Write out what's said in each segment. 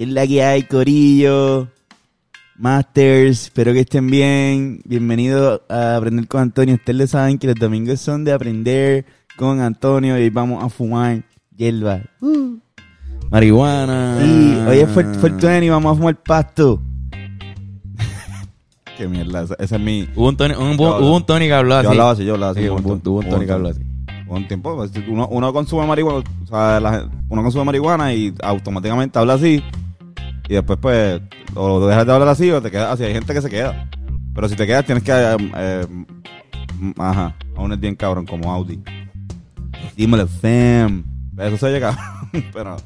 Es la que hay, Corillo. Masters, espero que estén bien. Bienvenidos a Aprender con Antonio. Ustedes saben que los domingos son de aprender con Antonio y vamos a fumar hierba. Uh. Marihuana. Sí, hoy es Fortuny y vamos a fumar pasto. Qué mierda, esa, esa es mi... Hubo un Tony, un, hubo un Tony que habló así. Yo hablaba así, yo hablaba así. Sí, hubo un, hubo un Tony que habló así. un tiempo, pues, uno, uno consume marihuana, o sea, la- uno consume marihuana y automáticamente habla así. Y después, pues, o dejas de hablar así o te quedas así. Hay gente que se queda. Pero si te quedas, tienes que. eh, eh, ajá, aún es bien cabrón, como Audi. Dímelo, fam. Eso se llega, pero.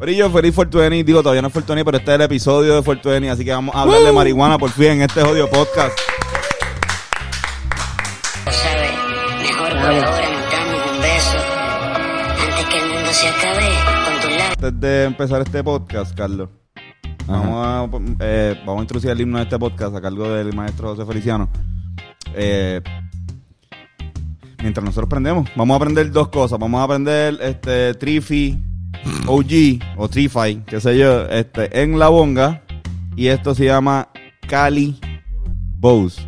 Pero yo, feliz Fortuny, digo, todavía no es Fortuny, pero este es el episodio de Fortuny, así que vamos a hablar de marihuana por fin en este jodido podcast. Antes de empezar este podcast, Carlos, vamos a, eh, vamos a introducir el himno de este podcast a cargo del maestro José Feliciano. Eh, mientras nosotros aprendemos, vamos a aprender dos cosas. Vamos a aprender este Trifi OG o Trify, qué sé yo, este, en la bonga. Y esto se llama Cali Bose.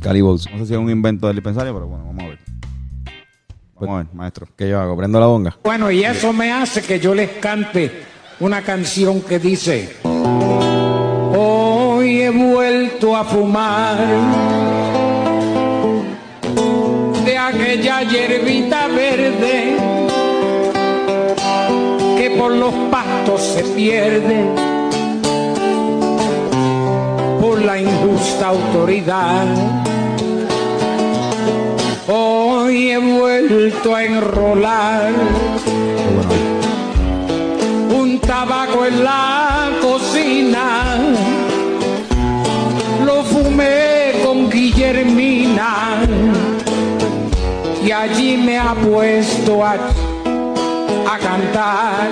Calibos. No sé si es un invento del dispensario, pero bueno, vamos a ver. Vamos a ver, maestro. ¿Qué yo hago? ¿Prendo la bonga? Bueno, y eso me hace que yo les cante una canción que dice, hoy he vuelto a fumar de aquella hierbita verde que por los pastos se pierde por la injusta autoridad. Hoy he vuelto a enrolar un tabaco en la cocina. Lo fumé con Guillermina y allí me ha puesto a, a cantar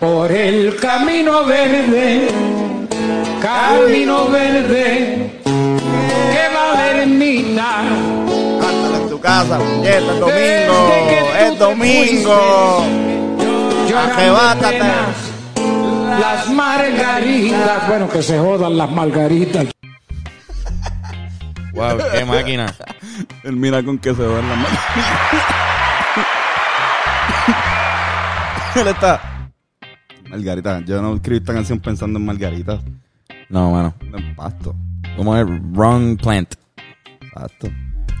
por el camino verde, camino verde que va a ermita. Casa, puñeta, es domingo, te domingo. Arrebátate. Las margaritas, bueno, que se jodan las margaritas. Wow, qué máquina. Él mira con que se van las manos. Él está. Margarita, yo no escribí esta canción pensando en Margarita, No, mano. en pasto. ¿Cómo es? Wrong plant. Exacto.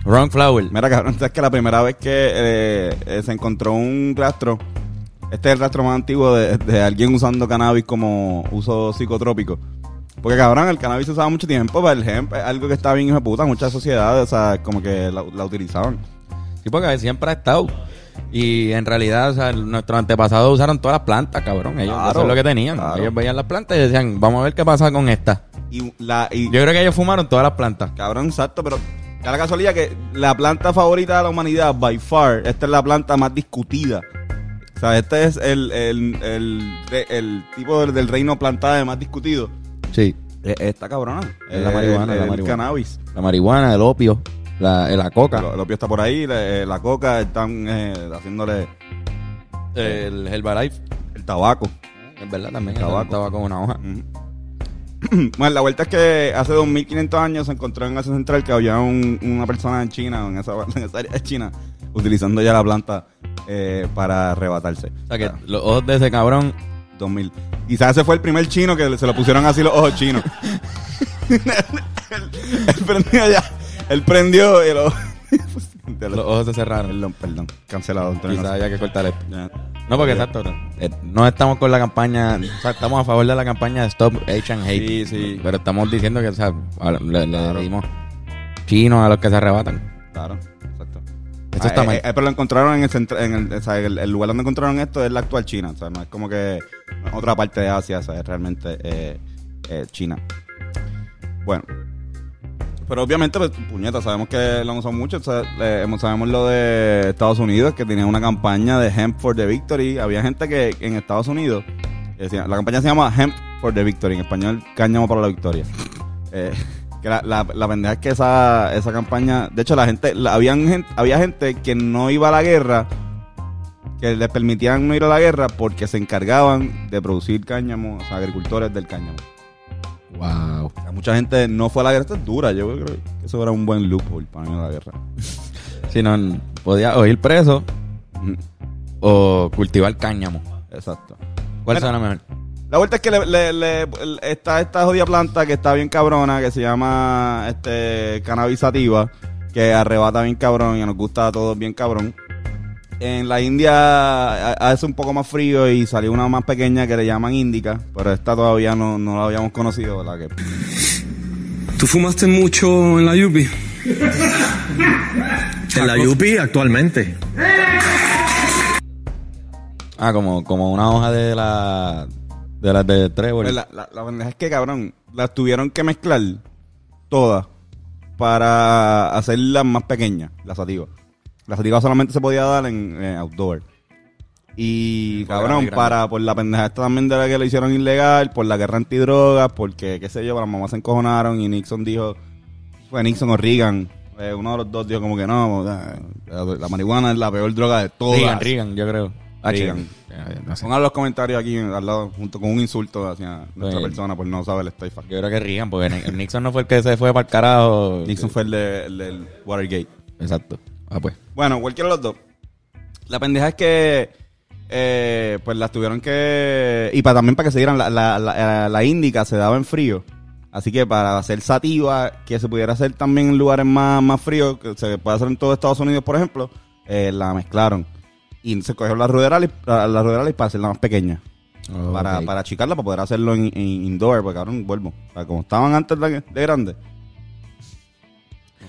Wrong flower. Mira, cabrón, sabes que la primera vez que eh, eh, se encontró un rastro, este es el rastro más antiguo de, de alguien usando cannabis como uso psicotrópico. Porque, cabrón, el cannabis se usaba mucho tiempo para el hemp, es algo que está bien hijo de puta, muchas sociedades, o sea, como que la, la utilizaban. Sí, porque siempre ha estado. Y en realidad, o sea, nuestros antepasados usaron todas las plantas, cabrón. Ellos Claro, eso es lo que tenían. claro. Ellos veían las plantas y decían, vamos a ver qué pasa con esta. Y la, y, Yo creo que ellos fumaron todas las plantas. Cabrón, exacto, pero da la casualidad que la planta favorita de la humanidad, by far, esta es la planta más discutida. O sea, este es el, el, el, el tipo del, del reino plantado más discutido. Sí. Es esta cabrona. Es la marihuana, el, la el marihuana. cannabis. La marihuana, el opio, la, la coca, El, el opio está por ahí, la, eh, la coca, están eh, haciéndole el Herbalife. el tabaco. Es verdad también. Tabaco. El tabaco con una hoja. bueno, la vuelta es que hace 2500 años se encontró en Asia Central que había un- una persona en China, en esa, en esa área de China, utilizando ya la planta eh, para arrebatarse. O sea que los ojos de ese cabrón 2000. Quizás ese fue el primer chino que se lo pusieron así los ojos chinos. él, él prendió ya. Él prendió y lo. Los ojos se cerraron. Perdón, perdón. Cancelado. Antonio. Quizás haya que cortar esto. Ya. No, porque exacto. eh, no estamos con la campaña. O sea, estamos a favor de la campaña Stop Asian Hate. Sí, sí. Pero estamos diciendo que, o sea, le, le dimos chinos a los que se arrebatan. Claro, exacto. Así Eso está Eh, mal. eh, pero lo encontraron en el, centro- en el, o sea, el, el lugar donde encontraron esto es la actual China. O sea, no es como que otra parte de Asia, o sea, es realmente China. Bueno. Pero obviamente, pues, puñeta, sabemos que lo han usado mucho. o sabemos lo de Estados Unidos, que tenía una campaña de Hemp for the Victory. Había gente que en Estados Unidos, la campaña se llama Hemp for the Victory, en español, cáñamo para la victoria. Eh, que la, la, la pendeja es que esa, esa campaña, de hecho la gente, habían gente, había gente que no iba a la guerra, que les permitían no ir a la guerra porque se encargaban de producir cáñamo, o sea, agricultores del cáñamo. Wow. Mucha gente no fue a la guerra, esto es dura, yo creo que eso era un buen loophole para a la guerra. Si no, podía o ir preso o cultivar cáñamo. Exacto. ¿Cuál Mira. suena mejor? La vuelta es que le, le- le- está esta jodida planta que está bien cabrona, que se llama este cannabis sativa, que arrebata bien cabrón y nos gusta a todos bien cabrón. En la India a- hace un poco más frío y salió una más pequeña que le llaman índica, pero esta todavía no, no la habíamos conocido, ¿verdad? Que, ¿Tú fumaste mucho en la Yupi? en la Yupi actualmente. Ah, como, como una hoja de la de las de Trevor. Pues la, la, la pendeja es que, cabrón, las tuvieron que mezclar todas para hacerlas más pequeñas, la sativa. La sativa solamente se podía dar en eh, outdoor. Y, cabrón, para por la pendeja esta también de la que lo hicieron ilegal, por la guerra antidrogas, porque, qué sé yo, las mamás se encojonaron y Nixon dijo, fue Nixon o Reagan, eh, uno de los dos dijo como que no, eh, la, la marihuana es la peor droga de todas. Reagan, Reagan, yo creo. Ah, Reagan. Reagan. Eh, No sé. Pongan los comentarios aquí al lado, junto con un insulto hacia nuestra Sí. persona por no saber el stay fact. Yo creo que Reagan, porque Ni- Nixon no fue el que se fue para el carajo. Nixon fue el, de- el del Watergate. Exacto. Ah, pues. Bueno, cualquiera de los dos. La pendeja es que eh, pues las tuvieron que... Y para también para que se dieran, la, la, la, la índica se daba en frío. Así que para hacer sativa, que se pudiera hacer también en lugares más, más fríos, que se puede hacer en todo Estados Unidos, por ejemplo, eh, la mezclaron. Y se cogieron las ruderales, las ruderales para hacerla más pequeña. para, Ok. para achicarla, para poder hacerlo en, en indoor, porque cabrón, vuelvo. O sea, como estaban antes de, de grande,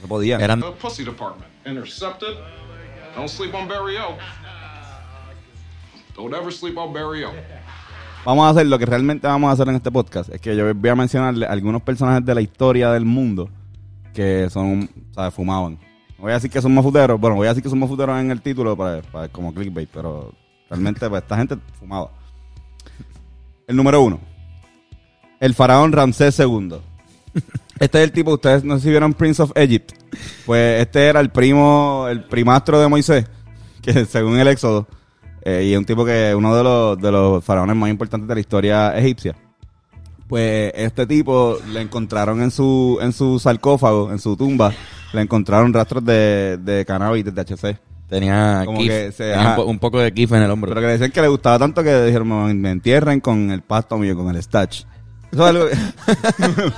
no. Eran The pussy department. Intercepted. Don't sleep on Barry O. Don't ever sleep on Barry O. Vamos a hacer lo que realmente vamos a hacer en este podcast. Es que yo voy a mencionarle algunos personajes de la historia del mundo que son, ¿sabes? Fumaban. No voy a decir que son mafuteros. Bueno, voy a decir que son mafuteros en el título para, para- como clickbait, pero realmente pues, esta gente fumaba. El número uno. El faraón Ramsés II. Este es el tipo, ustedes no sé si vieron Prince of Egypt. Pues este era el primo, el primastro de Moisés, que según el Éxodo, eh, y es un tipo que uno de los, de los faraones más importantes de la historia egipcia. Pues este tipo le encontraron en su, en su sarcófago, en su tumba, le encontraron rastros de, de cannabis, de THC. tenía, Como kif, que se- tenía ajá. un, po- un poco de kif en el hombro. Pero que decían que le gustaba tanto que dijeron, me, me entierren con el pasto mío, con el stash. Eso es algo que-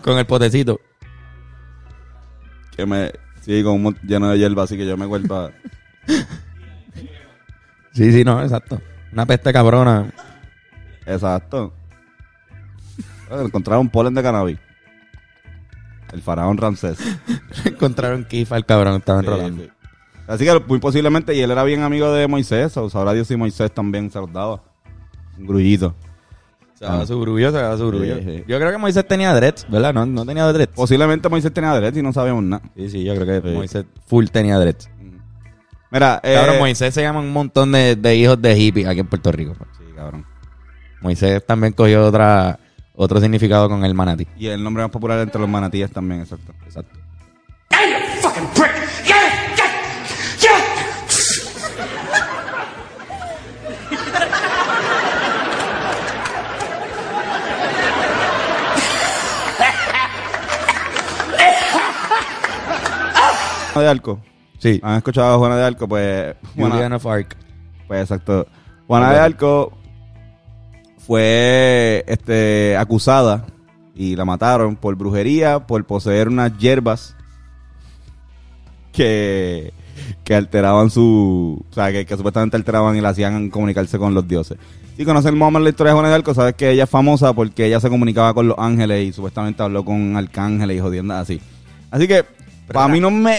Con el potecito. que me... Sí, con un mon- lleno de hierba, así que yo me vuelva... Sí, sí, no, exacto. Una peste cabrona. Exacto. Encontraron polen de cannabis. El faraón Ramsés. Encontraron kif al cabrón, estaba Sí, enrolando. sí. Así que muy posiblemente, y él era bien amigo de Moisés, o sabrá Dios si Moisés también se los daba. Un grullito. Se daba su grullo, se su grullo. Sí, sí. Yo creo que Moisés tenía dreads, ¿verdad? No, no tenía dreads. Posiblemente Moisés tenía derecho y no sabíamos nada. Sí, sí, yo creo que Sí. Moisés full tenía dreads. Mira, eh, Cabrón, Moisés se llama un montón de, de hijos de hippies aquí en Puerto Rico. Sí, cabrón. Moisés también cogió otra, otro significado con el manatí. Y el nombre más popular entre los manatíes también, exacto. Exacto. De Arco. Sí. ¿Han escuchado a Juana de Arco? Pues, Juana- Julian of Arc. Pues exacto. Juana de Arco fue este, acusada y la mataron por brujería, por poseer unas hierbas que, que alteraban su... O sea, que, que supuestamente alteraban y la hacían comunicarse con los dioses. Si conoces más o menos la historia de Juana de Arco, sabes que ella es famosa porque ella se comunicaba con los ángeles y supuestamente habló con arcángeles y jodiendas así. Así que, para mí no me...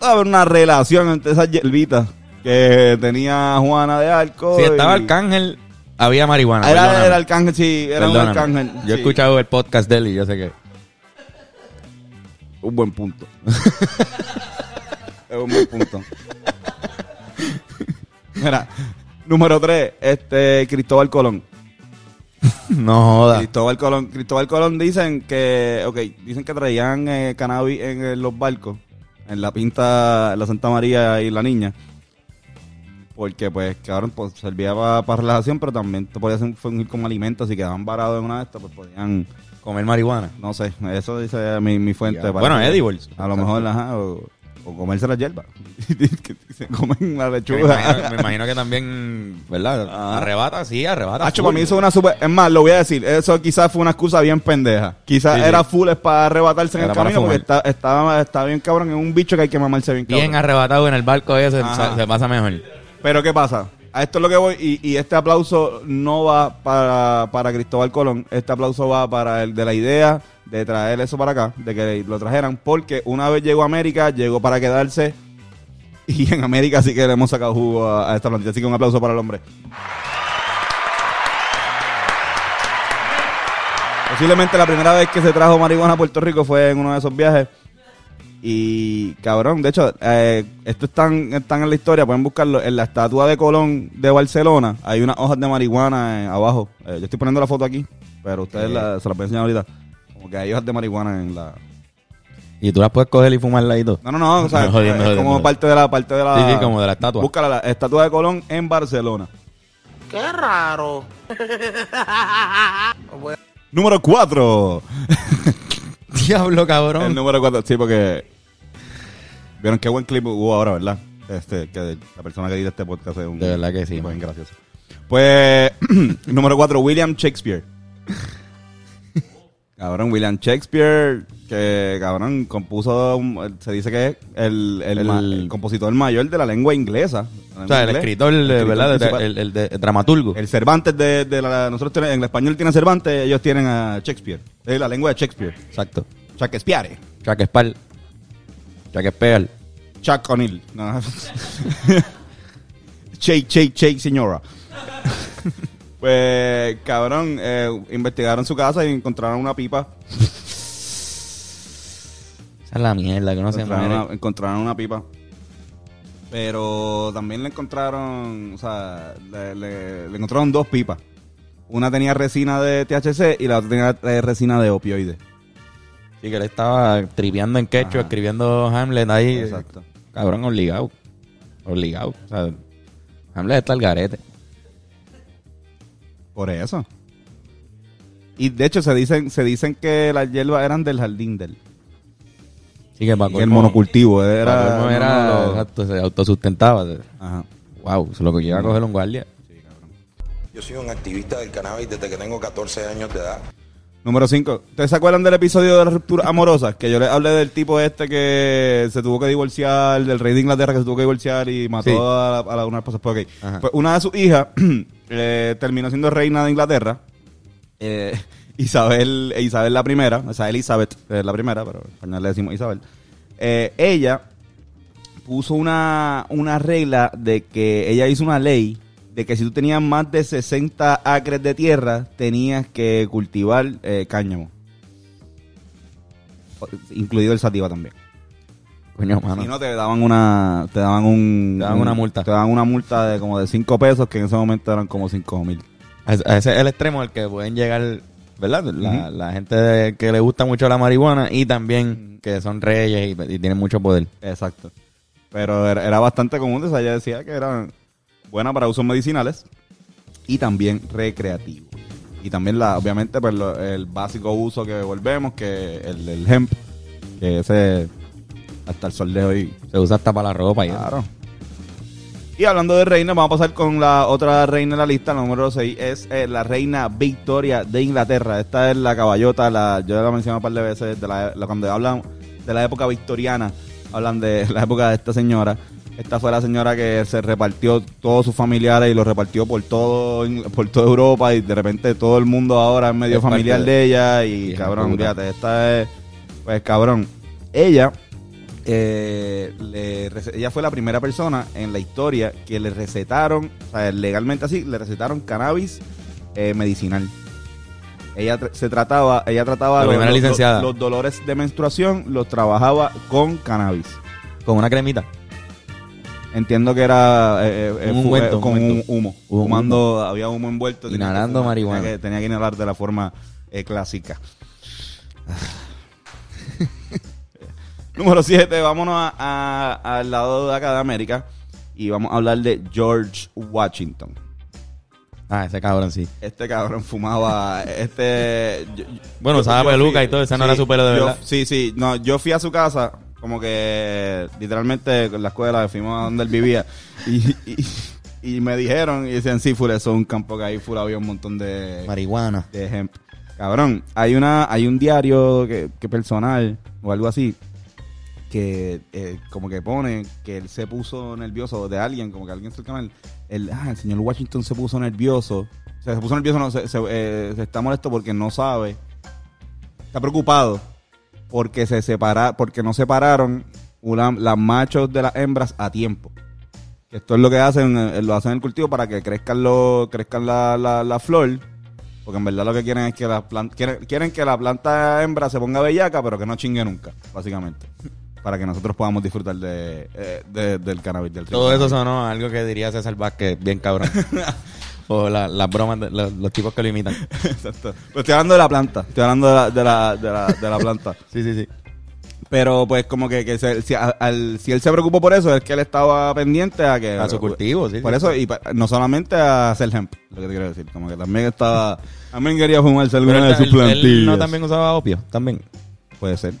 a haber una relación entre esas hierbitas que tenía Juana de Arco. Si y- estaba Arcángel, había marihuana. Era el arcángel, sí, era un Perdóname. arcángel. Yo he sí. escuchado el podcast de él y yo sé que. Un buen punto. es un buen punto. Mira, número 3, este, Cristóbal Colón. No joda. Cristóbal Colón, Cristóbal Colón dicen que, ok, dicen que traían eh, cannabis en eh, los barcos, en la pinta, la Santa María y la Niña. Porque, pues, cabrón, pues, servía para relajación, pero también te podías fungir como alimento. Si quedaban varados en una de estas, pues podían, Comer marihuana. no sé, eso dice mi, mi fuente. Ya. Bueno, edibles. A lo mejor, ajá, o, o comerse la hierba. que se comen la Me lechuga. imagino, me imagino que también, ¿verdad? Ah. Arrebata, sí, arrebata. Hacho, para mí eso es una super... Es más, lo voy a decir. Eso quizás fue una excusa bien pendeja. Quizás Sí, era full es para arrebatarse en el camino porque está, estaba, está bien cabrón. Es un bicho que hay que mamarse bien cabrón. Bien arrebatado en el barco ese, Ajá. se, se pasa mejor. Pero ¿qué pasa? A esto es lo que voy y, y este aplauso no va para, para Cristóbal Colón. Este aplauso va para el de la idea de traer eso para acá, de que lo trajeran, porque una vez llegó a América, llegó para quedarse y en América sí que le hemos sacado jugo a, a esta plantilla. Así que un aplauso para el hombre. Posiblemente la primera vez que se trajo marihuana a Puerto Rico fue en uno de esos viajes. Y cabrón, de hecho, eh, esto están, están en la historia, pueden buscarlo. En la estatua de Colón de Barcelona hay unas hojas de marihuana eh, abajo. Eh, yo estoy poniendo la foto aquí, pero ustedes la- se las voy a enseñar ahorita. Como que hay hojas de marihuana en la. Y tú las puedes coger y fumarla y todo. No, no, no, o sea, es como parte de la parte de la. Sí, sí, como de la estatua. Búscala, la estatua de Colón en Barcelona. Qué raro. Número 4. Diablo, El cabrón. número 4, sí, porque. Vieron qué buen clip hubo ahora, ¿verdad? Este, que la persona que dice este podcast es un. De verdad que sí, man. gracioso. Pues, número 4, William Shakespeare. Cabrón, William Shakespeare, que cabrón, compuso. se dice que es el, el, El- ma- el compositor mayor de la lengua inglesa. La O sea, el escritor, ¿verdad? el, de- dramaturgo. El Cervantes de, de la. Nosotros tenemos, en el español tienen Cervantes, ellos tienen a Shakespeare. Es la lengua de Shakespeare. Exacto. Shakespeare. Chuck Spall. Chuck O'Neill. No. Shake, shake, señora. pues, cabrón, eh, investigaron su casa y encontraron una pipa. Esa es la mierda que no se muere. una, encontraron una pipa. Pero también le encontraron, o sea, le, le- le encontraron dos pipas. Una tenía resina de THC y la otra tenía eh, resina de opioides. Sí, que él estaba tripeando en quechua, escribiendo Hamlet ahí. Exacto. Cabrón, obligado. Obligado. O sea, Hamlet está al garete. Por eso. Y de hecho se dicen, se dicen que las hierbas eran del jardín del. Sí, que para Y el monocultivo era. era, era no, no, lo- exacto, se autosustentaba. Ajá. Wow, eso es lo que llega a coger un guardia. Yo soy un activista del cannabis desde que tengo 14 años de edad. Número 5. ¿Ustedes se acuerdan del episodio de la ruptura amorosa? Que yo les hablé del tipo este que se tuvo que divorciar, del rey de Inglaterra que se tuvo que divorciar y mató Sí. a, la- a la- una esposa. Pues. Pues una de sus hijas eh, terminó siendo reina de Inglaterra. Eh, Isabel, Isabel la primera, o sea, Elizabeth es la primera, pero en español le decimos Isabel. Eh, ella puso una, una regla de que ella hizo una ley de que si tú tenías más de 60 acres de tierra, tenías que cultivar eh, cáñamo. Incluido el sativa también. Coño, mano. Si no, te daban una, te daban un, Te daban un- una multa. Te daban una multa de como de 5 pesos, que en ese momento eran como 5 mil. Ese es el extremo al que pueden llegar, ¿verdad? La, la gente que le gusta mucho la marihuana y también que son reyes y, y tienen mucho poder. Exacto. Pero era, era bastante común, o sea, ella decía que era buena para usos medicinales y también recreativo. Y también, la obviamente, pues lo- el básico uso que volvemos, que el del hemp, que ese hasta el sol de hoy. Se usa hasta para la ropa y eso. Claro. Y hablando de reinas, vamos a pasar con la otra reina de la lista, la número 6, es eh, la reina Victoria de Inglaterra. Esta es la caballota, la, yo la mencioné un par de veces, de la, la- cuando hablan de la época victoriana, hablan de la época de esta señora. Esta fue la señora que se repartió todos sus familiares y los repartió por todo por toda Europa y de repente todo el mundo ahora es medio Es familiar de- de ella y cabrón, fíjate, esta es pues cabrón. Ella eh, le ella fue la primera persona en la historia que le recetaron, o sea, legalmente así, le recetaron cannabis eh, medicinal. Ella se trataba, ella trataba los dolores de menstruación, los trabajaba con cannabis. Con una cremita. Entiendo que era eh, eh, Un eh, con un un ungüento. humo. Un Fumando, había humo envuelto. tenía Inhalando fumar, marihuana. Tenía que, tenía que inhalar de la forma eh, clásica. Número 7, vámonos a- a- al lado de acá de América y vamos a hablar de George Washington. Ah, ese cabrón sí. Este cabrón fumaba, este... yo- Bueno, usaba peluca fui- y todo, ese no era su pelo de yo- verdad. Sí, sí, no, yo fui a su casa, como que literalmente con la escuela fuimos a donde él vivía y, y, y me dijeron y decían, sí, full, eso es un campo que ahí full había un montón de, Marihuana. de hemp. Cabrón, hay una hay un diario que, que personal o algo así que eh, como que pone que él se puso nervioso de alguien, como que alguien cercano a él, el, ah, el señor Washington se puso nervioso. O sea, se puso nervioso, no, se, se, eh, se está molesto porque no sabe. Está preocupado porque se separa, porque no separaron una, las machos de las hembras a tiempo. Esto es lo que hacen, eh, lo hacen en el cultivo para que crezcan lo, crezcan la, la, la flor. Porque en verdad lo que quieren es que la planta, quieren, quieren que la planta hembra se ponga bellaca, pero que no chingue nunca, básicamente. Para que nosotros podamos disfrutar de, eh, de- del cannabis, del Todo eso sonó algo que diría César Vázquez, bien cabrón. o la- las bromas de los, los tipos que lo imitan. Exacto. Pero estoy hablando de la planta. Estoy hablando de la, de la, de la, de la planta. Sí, sí, sí. Pero pues como que, que se- si, a- al- si él se preocupó por eso, es que él estaba pendiente a que... A su cultivo, sí, Por sí. eso, y pa- no solamente a hacer hemp, lo que te quiero decir. Como que también estaba... También quería fumarse alguna él, de sus él- él plantillas. no también usaba opio, también. Puede ser.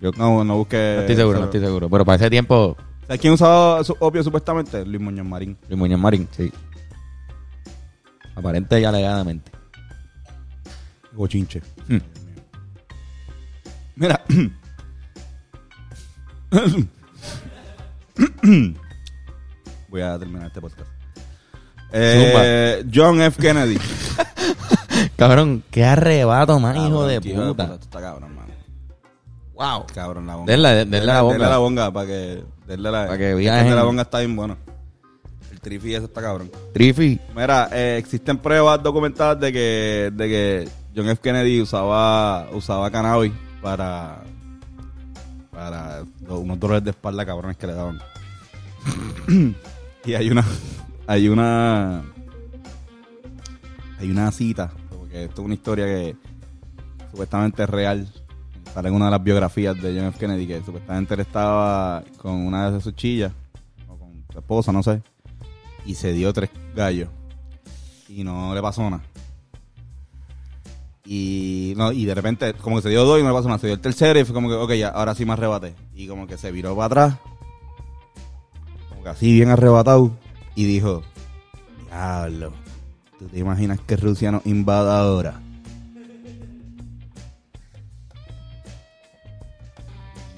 Yo no, no busqué... No estoy seguro, no estoy seguro. Pero para ese tiempo, ¿Sabes quién usaba su opio supuestamente? Luis Muñoz Marín. Luis Muñoz Marín, sí. Aparente y alegadamente. Bochinche. Hmm. Mira. Voy a terminar este podcast. Eh, John F. Kennedy. Cabrón, qué arrebato, man, hijo de puta. Está cabrón, mano. Wow. Cabrón, la bonga. Denle, denle la bonga. Denle la bonga para que... Denle la, Para que de la bonga está bien bueno. Trifi ese está cabrón. Trifi. Mira, eh, existen pruebas documentadas de que, de que John F. Kennedy usaba, usaba cannabis para, para unos dolores de espalda cabrones que le daban. y hay una, hay una, hay una cita, porque esto es una historia que supuestamente es real. Sale en una de las biografías de John F. Kennedy que supuestamente él estaba con una de sus chillas, o con su esposa, no sé, y se dio tres gallos y no le pasó nada. Y, no, y de repente, como que se dio dos y no le pasó nada. Se dio el tercero y fue como que, ok, ya, ahora sí me arrebaté. Y como que se viró para atrás, como que así bien arrebatado, y dijo: Diablo, ¿tú te imaginas que Rusia nos invada ahora?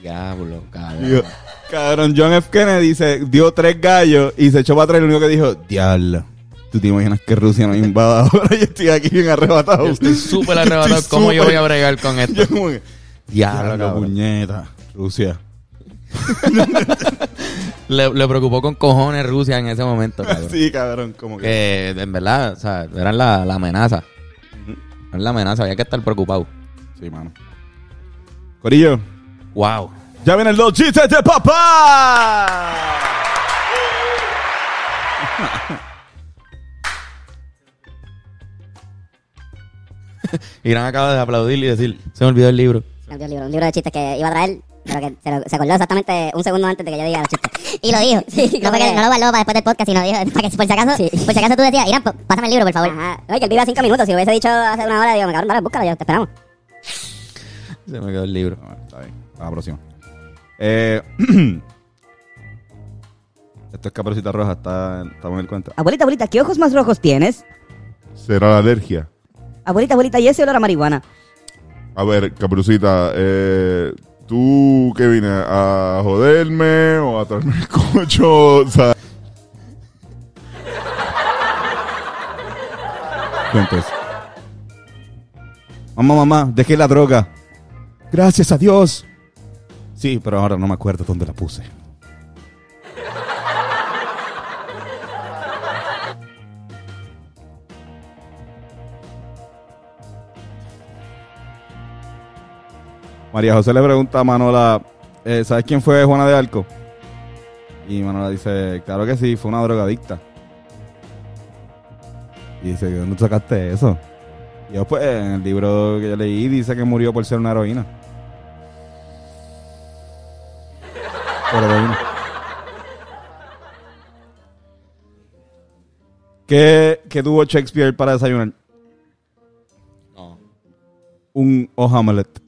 Diablo, cabrón. Cabrón, John F. Kennedy se dio tres gallos y se echó para atrás y lo único que dijo: Diablo. ¿Tú te imaginas que Rusia nos invada ahora? Yo estoy aquí bien arrebatado. Yo estoy súper arrebatado. Estoy ¿Cómo yo voy a bregar con esto? Yo como que, Diablo, Diablo, puñeta. Rusia. Le, le preocupó con cojones Rusia en ese momento, cabrón. Sí, cabrón, como que. Que en verdad, o sea, eran la, la amenaza. Eran la amenaza, había que estar preocupado. Sí, mano. Corillo, Wow. Ya vienen los chistes de papá. Irán acaba de aplaudir y decir, se me olvidó el libro. Se me olvidó el libro, un libro de chistes que iba a traer, pero que se, lo- se acordó exactamente un segundo antes de que yo diga los chistes. Y lo dijo. no, fue que, no lo guardó para después del podcast, sino dijo, para que por si acaso, por si acaso tú decías, Irán, p- pásame el libro, por favor. Ajá. Ay, que él vive a cinco minutos. Si lo hubiese dicho hace una hora, digo, me cabrón, dale, búscalo, yo te esperamos. Se me quedó el libro. Bueno, está bien. A la próxima. Eh, esto es Caperucita Roja, está, estamos en el cuenta. Abuelita, abuelita, ¿qué ojos más rojos tienes? Será la alergia. Abuelita, abuelita, ¿y ese olor a marihuana? A ver, Caperucita, eh, ¿tú qué vienes? ¿A joderme o a traerme el cocho? O sea. Mamá, mamá, dejé la droga. Gracias a Dios. Sí, pero ahora no me acuerdo dónde la puse. María José le pregunta a Manola, eh, ¿sabes quién fue Juana de Arco? Y Manola dice, claro que sí, fue una drogadicta. Y dice, ¿de dónde sacaste eso? Y yo, pues, en el libro que yo leí dice que murió por ser una heroína. ¿Qué, ¿Qué tuvo Shakespeare para desayunar? No. Un omelette.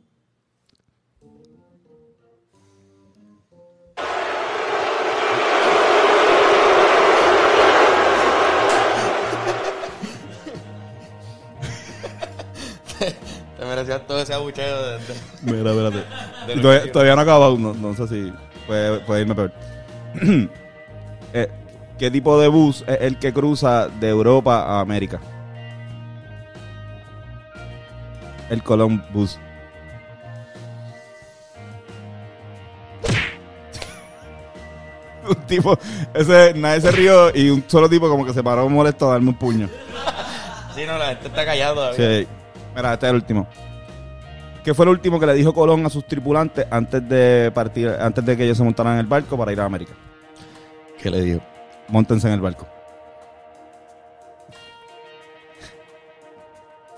Todo ese abucheo de, de- Mira, espérate. Todavía, no ha acabado, no, no sé si puede, puede irme peor. Eh, ¿Qué tipo de bus es el que cruza de Europa a América? El Colón Bus. un tipo, ese, nadie se rió y un solo tipo como que se paró molesto a darme un puño. Sí, no, la gente está callada. Sí. Mira, este es el último. ¿Qué fue el último que le dijo Colón a sus tripulantes antes de partir, antes de que ellos se montaran en el barco para ir a América? ¿Qué le digo? Móntense en el barco.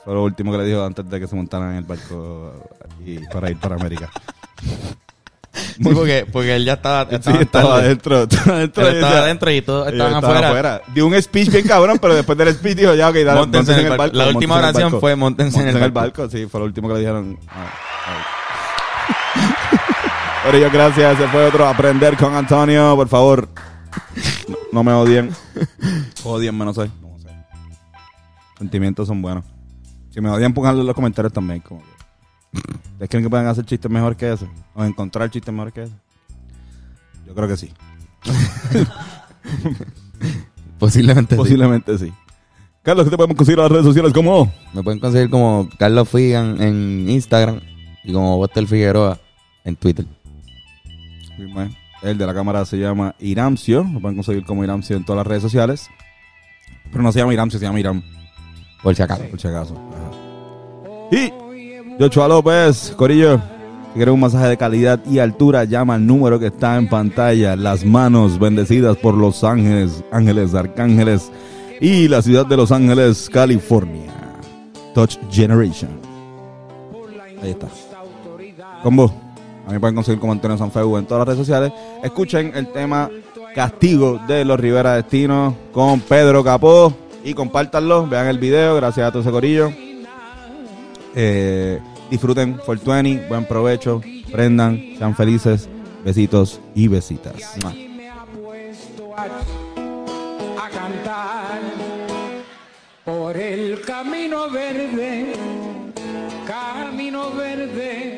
Fue lo último que le dijo antes de que se montaran en el barco y para ir para América. Sí, porque, porque él ya estaba, Sí, estaba estaba tarde. adentro. Estaba adentro, Él y estaba adentro y todos estaban afuera. Dio un speech bien cabrón, pero después del speech dijo ya, ok, dale, Móntense en el barco. La última en el oración barco. fue, "Móntense en el barco". Sí, fue lo último que le dijeron. Ah, ah. Pero yo gracias, ese fue otro Aprender con Antonio, por favor. No, no me odien. Odienme, no sé. No sé. Sentimientos son buenos. Si me odian, pónganlo en los comentarios también. Como que. ¿Ustedes creen que pueden hacer chistes mejor que ese? ¿O encontrar chistes mejor que ese? Yo creo que sí. Posiblemente. sí. Posiblemente sí. Carlos, ¿qué te podemos conseguir en las redes sociales como? Me pueden conseguir como Carlos Figan en Instagram y como Buster Figueroa en Twitter. El de la cámara se llama Iramcio. Lo pueden conseguir como Iramcio en todas las redes sociales. Pero no se llama Iramcio, se llama Iram. Por si acaso. Por si acaso. Ajá. Y Joshua López, Corillo. Si quieres un masaje de calidad y altura, llama al número que está en pantalla. Las manos bendecidas por los ángeles, ángeles, arcángeles y la ciudad de Los Ángeles, California. Touch Generation. Ahí está. Combo. A mí pueden conseguir como Antonio Sanfeu en todas las redes sociales. Escuchen el tema Castigo de los Rivera Destino con Pedro Capó y compártanlo. Vean el video. Gracias a todo corillo. Eh, disfruten 420. Buen provecho. Prendan. Sean felices. Besitos y besitas. Mua. a cantar por el camino verde, camino verde